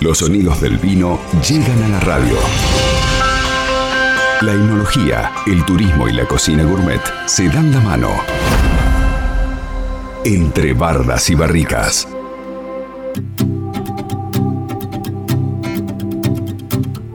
Los sonidos del vino llegan a la radio. La enología, el turismo y la cocina gourmet se dan la mano. Entre bardas y barricas.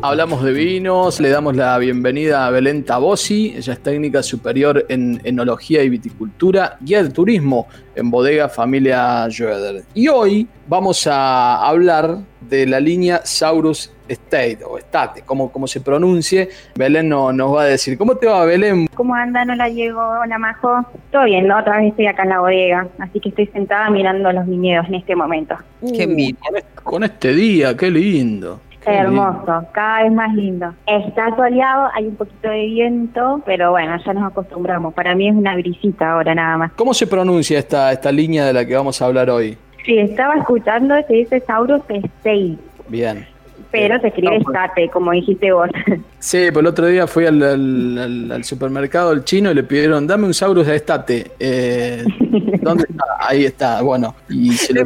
Hablamos de vinos, le damos la bienvenida a Belén Tabosi, ella es técnica superior en enología y viticultura, guía de turismo en bodega familia Joeder. Y hoy vamos a hablar de la línea Saurus State o State, como, como se pronuncie. Belén no, nos va a decir. ¿Cómo te va, Belén? ¿Cómo anda? No la llego. Hola, Majo. Todo bien, ¿no? otra vez estoy acá en la bodega, así que estoy sentada mirando los viñedos en este momento. Qué uh, con este día, qué lindo hermoso, cada vez más lindo. Está soleado, hay un poquito de viento, pero bueno, ya nos acostumbramos. Para mí es una brisita ahora nada más. ¿Cómo se pronuncia esta, esta línea de la que vamos a hablar hoy? Sí, estaba escuchando, se dice Saurus Stay. Bien. Pero se escribe Estate, como dijiste vos. Sí, pues el otro día fui al, supermercado el chino y le pidieron, dame un Saurus de Estate. Eh, ¿Dónde está? Ahí está, bueno. Y se lo,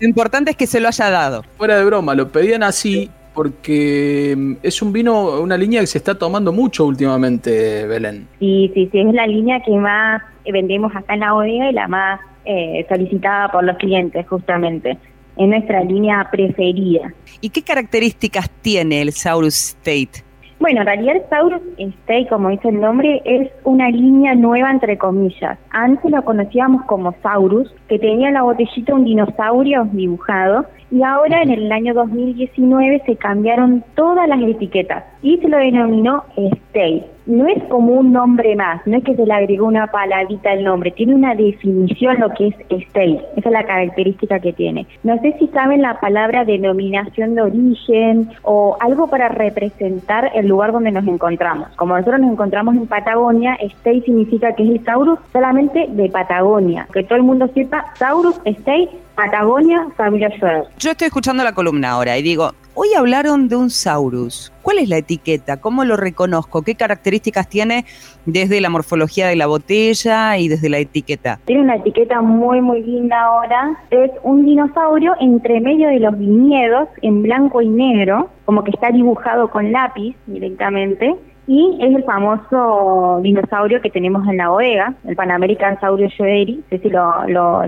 importante es que se lo haya dado. Fuera de broma, lo pedían así porque mm, es un vino, una línea que se está tomando mucho últimamente, Belén. Sí, sí, sí, es la línea que más vendemos acá en la bodega y la más eh, solicitada por los clientes, justamente. Es nuestra línea preferida. ¿Y qué características tiene el Saurus State? Bueno, en realidad el Saurus State, como dice el nombre, es una línea nueva entre comillas. Antes lo conocíamos como Saurus, que tenía en la botellita un dinosaurio dibujado y ahora en el año 2019 se cambiaron todas las etiquetas y se lo denominó Stay. No es como un nombre más, no es que se le agregó una palabrita al nombre, tiene una definición lo que es Stay, esa es la característica que tiene. No sé si saben la palabra denominación de origen o algo para representar el lugar donde nos encontramos. Como nosotros nos encontramos en Patagonia, Stay significa que es el Taurus solamente de Patagonia, que todo el mundo sepa, Taurus Stay Patagonia, familia Schroeder. Yo estoy escuchando la columna ahora y digo, hoy hablaron de un Saurus. ¿Cuál es la etiqueta? ¿Cómo lo reconozco? ¿Qué características tiene desde la morfología de la botella y desde la etiqueta? Tiene una etiqueta muy, muy linda ahora. Es un dinosaurio entre medio de los viñedos en blanco y negro, como que está dibujado con lápiz directamente y es el famoso dinosaurio que tenemos en la bodega, el Pan American Saurio Joeri, no sé si lo, lo,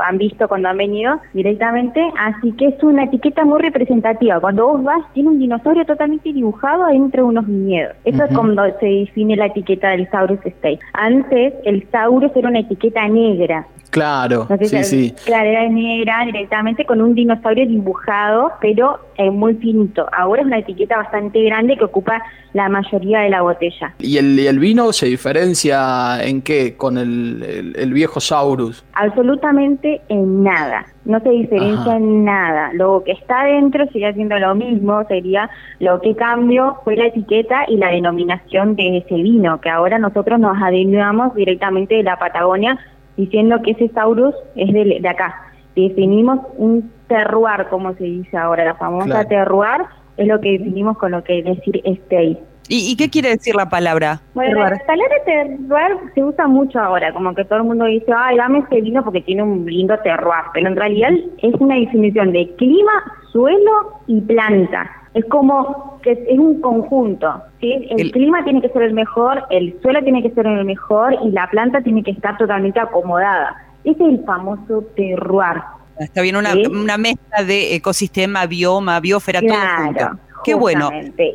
han visto cuando han venido directamente, así que es una etiqueta muy representativa. Cuando vos vas, tiene un dinosaurio totalmente dibujado entre unos viñedos. Eso es como se define la etiqueta del Saurus State. Antes, el Saurus era una etiqueta negra, Claro, sí, sí. Claro, era negra directamente con un dinosaurio dibujado, pero eh, muy finito. Ahora es una etiqueta bastante grande que ocupa la mayoría de la botella. ¿Y el, el vino se diferencia en qué con el, el, viejo Saurus? Absolutamente en nada. No se diferencia en nada. Lo que está dentro sigue siendo lo mismo, sería lo que cambió fue la etiqueta y la denominación de ese vino, que ahora nosotros nos adentramos directamente de la Patagonia diciendo que ese Saurus es de, acá. Definimos un terroir, como se dice ahora, la famosa terroir, es lo que definimos con lo que decir stay. ¿Y, qué quiere decir la palabra? Bueno, la palabra terroir se usa mucho ahora, como que todo el mundo dice, ay, dame este vino porque tiene un lindo terroir, pero en realidad es una definición de clima, suelo y planta. Es como que es un conjunto, ¿sí? El, clima tiene que ser el mejor, el suelo tiene que ser el mejor y la planta tiene que estar totalmente acomodada. Ese es el famoso terroir. Está bien, una, una mezcla de ecosistema, bioma, biosfera, todo junto. Qué bueno.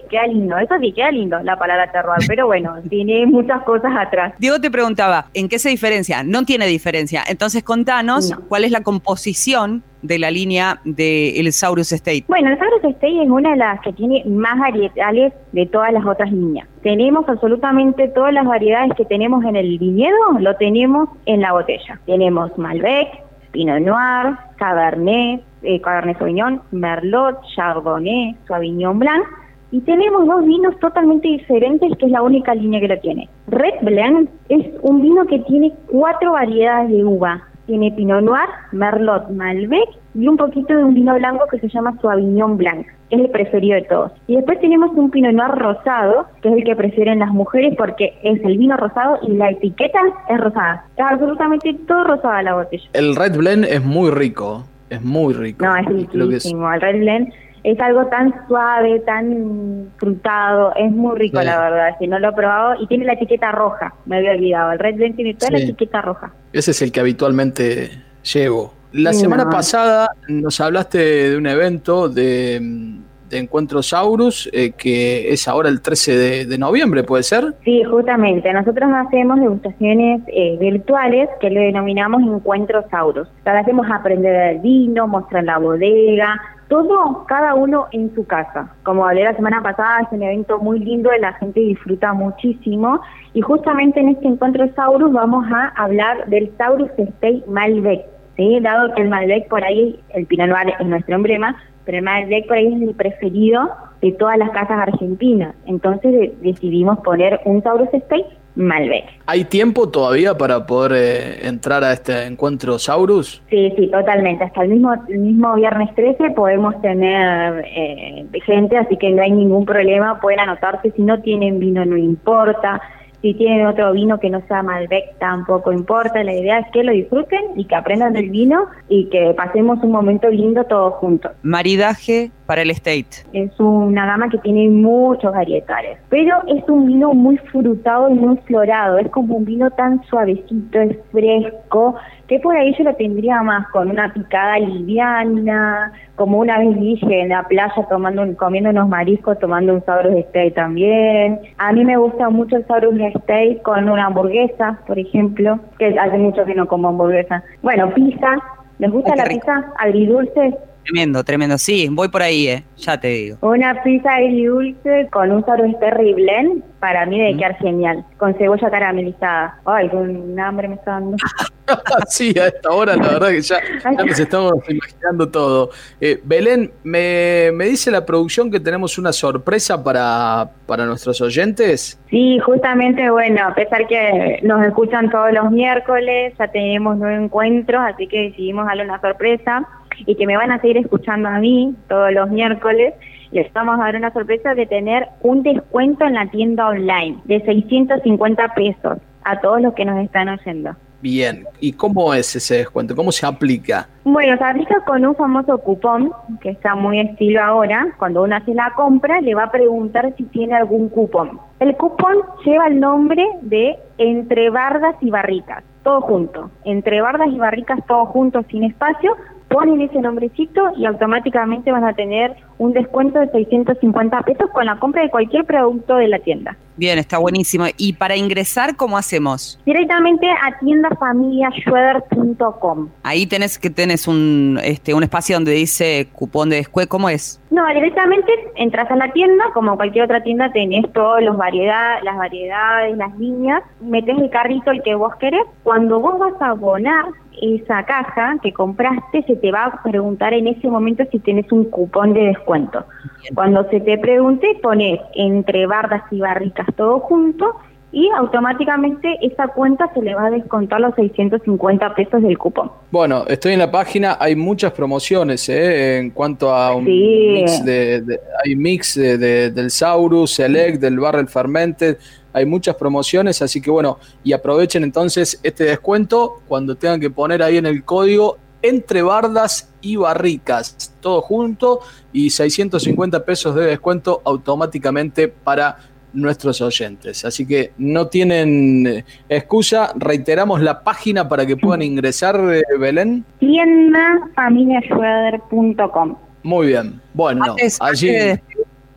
Queda lindo, eso sí, queda lindo la palabra terroir, pero bueno, tiene muchas cosas atrás. Diego te preguntaba, ¿en qué se diferencia? No tiene diferencia. Entonces contanos cuál es la composición de la línea del Saurus State. Bueno, el Saurus State es una de las que tiene más variedades de todas las otras líneas. Tenemos absolutamente todas las variedades que tenemos en el viñedo, lo tenemos en la botella. Tenemos Malbec, Pinot Noir, Cabernet, eh, Cabernet Sauvignon, Merlot, Chardonnay, Sauvignon Blanc. Y tenemos dos vinos totalmente diferentes, que es la única línea que lo tiene. Red Blend es un vino que tiene cuatro variedades de uva. Tiene Pinot Noir, Merlot, Malbec y un poquito de un vino blanco que se llama Sauvignon Blanc. Es el preferido de todos. Y después tenemos un Pinot Noir rosado, que es el que prefieren las mujeres porque es el vino rosado y la etiqueta es rosada. Está absolutamente todo rosada la botella. El Red Blend es muy rico. Es muy rico. No, es riquísimo. El Red Blend Es algo tan suave, tan frutado, es muy rico la verdad, si no lo he probado, y tiene la etiqueta roja, me había olvidado, el Red Blend tiene toda la etiqueta roja. Ese es el que habitualmente llevo. La semana pasada nos hablaste de un evento de de Encuentro Saurus, eh, que es ahora el 13 de, noviembre, ¿puede ser? Sí, justamente. Nosotros hacemos degustaciones eh, virtuales que le denominamos Encuentro Saurus. Ahora hacemos aprender el vino, mostrar la bodega, todo, cada uno en su casa. Como hablé la semana pasada, es un evento muy lindo, la gente disfruta muchísimo. Y justamente en este Encuentro Saurus vamos a hablar del Saurus Stay Malbec. ¿Sí? Dado que el Malbec por ahí, el Pinot Noir es nuestro emblema, pero el Malbec por ahí es el preferido de todas las casas argentinas. Entonces decidimos poner un Taurus Space Malbec. ¿Hay tiempo todavía para poder eh, entrar a este encuentro Saurus? Sí, sí, totalmente. Hasta el mismo, el mismo viernes 13 podemos tener eh, gente, así que no hay ningún problema. Pueden anotarse. Si no tienen vino, no importa. Si tienen otro vino que no sea Malbec, tampoco importa. La idea es que lo disfruten y que aprendan del vino y que pasemos un momento lindo todos juntos. Maridaje para el estate. Es una gama que tiene muchos varietales, pero es un vino muy frutado y muy florado. Es como un vino tan suavecito, es fresco, que por ahí yo lo tendría más con una picada liviana, como una vez dije en la playa tomando comiendo unos mariscos, tomando un Saurus Steak también. A mí me gusta mucho el Saurus Steak con una hamburguesa, por ejemplo, que hace mucho que no como hamburguesa. Bueno, pizza. ¿Les gusta la pizza agridulce? Tremendo, tremendo. Sí, voy por ahí, eh. ya te digo. Una pizza agridulce con un Saurus terrible, para mí debe quedar genial. Con cebolla caramelizada. Ay, con hambre me está dando. sí, a esta hora la verdad que ya, nos estamos imaginando todo. Eh, Belén, me, me, dice la producción que tenemos una sorpresa para, para nuestros oyentes. Sí, justamente, bueno, a pesar que nos escuchan todos los miércoles, ya tenemos nueve encuentros, así que decidimos darle una sorpresa y que me van a seguir escuchando a mí todos los miércoles. Les vamos a dar una sorpresa de tener un descuento en la tienda online de 650 pesos a todos los que nos están oyendo. Bien, ¿y cómo es ese descuento? ¿Cómo se aplica? Bueno, se aplica con un famoso cupón que está muy estilo ahora. Cuando uno hace la compra, le va a preguntar si tiene algún cupón. El cupón lleva el nombre de Entre Bardas y Barricas, todo junto. Entre Bardas y Barricas, todo junto, sin espacio, ponen ese nombrecito y automáticamente van a tener un descuento de 650 pesos con la compra de cualquier producto de la tienda. Bien, está buenísimo. ¿Y para ingresar cómo hacemos? Directamente a tiendafamiliaschroeder.com. Ahí tenés que tenés un este un espacio donde dice cupón de descuento, ¿cómo es? No, directamente entras a la tienda, como cualquier otra tienda tenés todas las variedades, las variedades, las líneas, metes el carrito el que vos querés. Cuando vos vas a abonar esa caja que compraste, se te va a preguntar en ese momento si tienes un cupón de descuento. Cuando se te pregunte, pones entre bardas y barricas todo junto y automáticamente esa cuenta se le va a descontar los 650 pesos del cupón. Bueno, estoy en la página, hay muchas promociones ¿eh? en cuanto a un mix de, hay mix de, del Saurus, Select, del Barrel Fermented, hay muchas promociones, así que bueno, y aprovechen entonces este descuento cuando tengan que poner ahí en el código entre bardas y barricas, todo junto y 650 pesos de descuento automáticamente para nuestros oyentes. Así que no tienen eh, excusa, reiteramos la página para que puedan ingresar, eh, Belén. Tiendafamiliaschroeder.com. Muy bien, bueno, allí... de,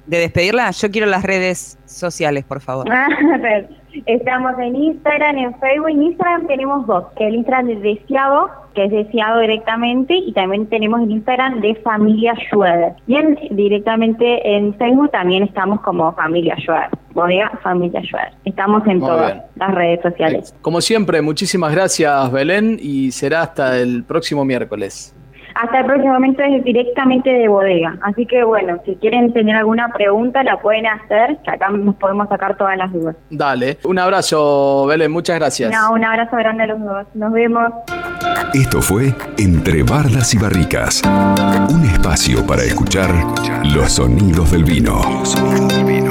despedirla, yo quiero las redes sociales, por favor. Estamos en Instagram, en Facebook. En Instagram tenemos dos, que el Instagram es Deseado, que es Deseado directamente, y también tenemos el Instagram de Familia Schroeder. Y directamente en Facebook también estamos como Familia Schroeder. Bodega Familia Schroeder. Estamos en todas las redes sociales. Como siempre, muchísimas gracias Belén y será hasta el próximo miércoles hasta el próximo momento es directamente de bodega. Así que bueno, si quieren tener alguna pregunta la pueden hacer, que acá nos podemos sacar todas las dudas. Dale, un abrazo Belén, muchas gracias. un abrazo grande a los dos. Nos vemos. Esto fue Entre Bardas y Barricas, un espacio para escuchar los sonidos del vino. Los sonidos del vino.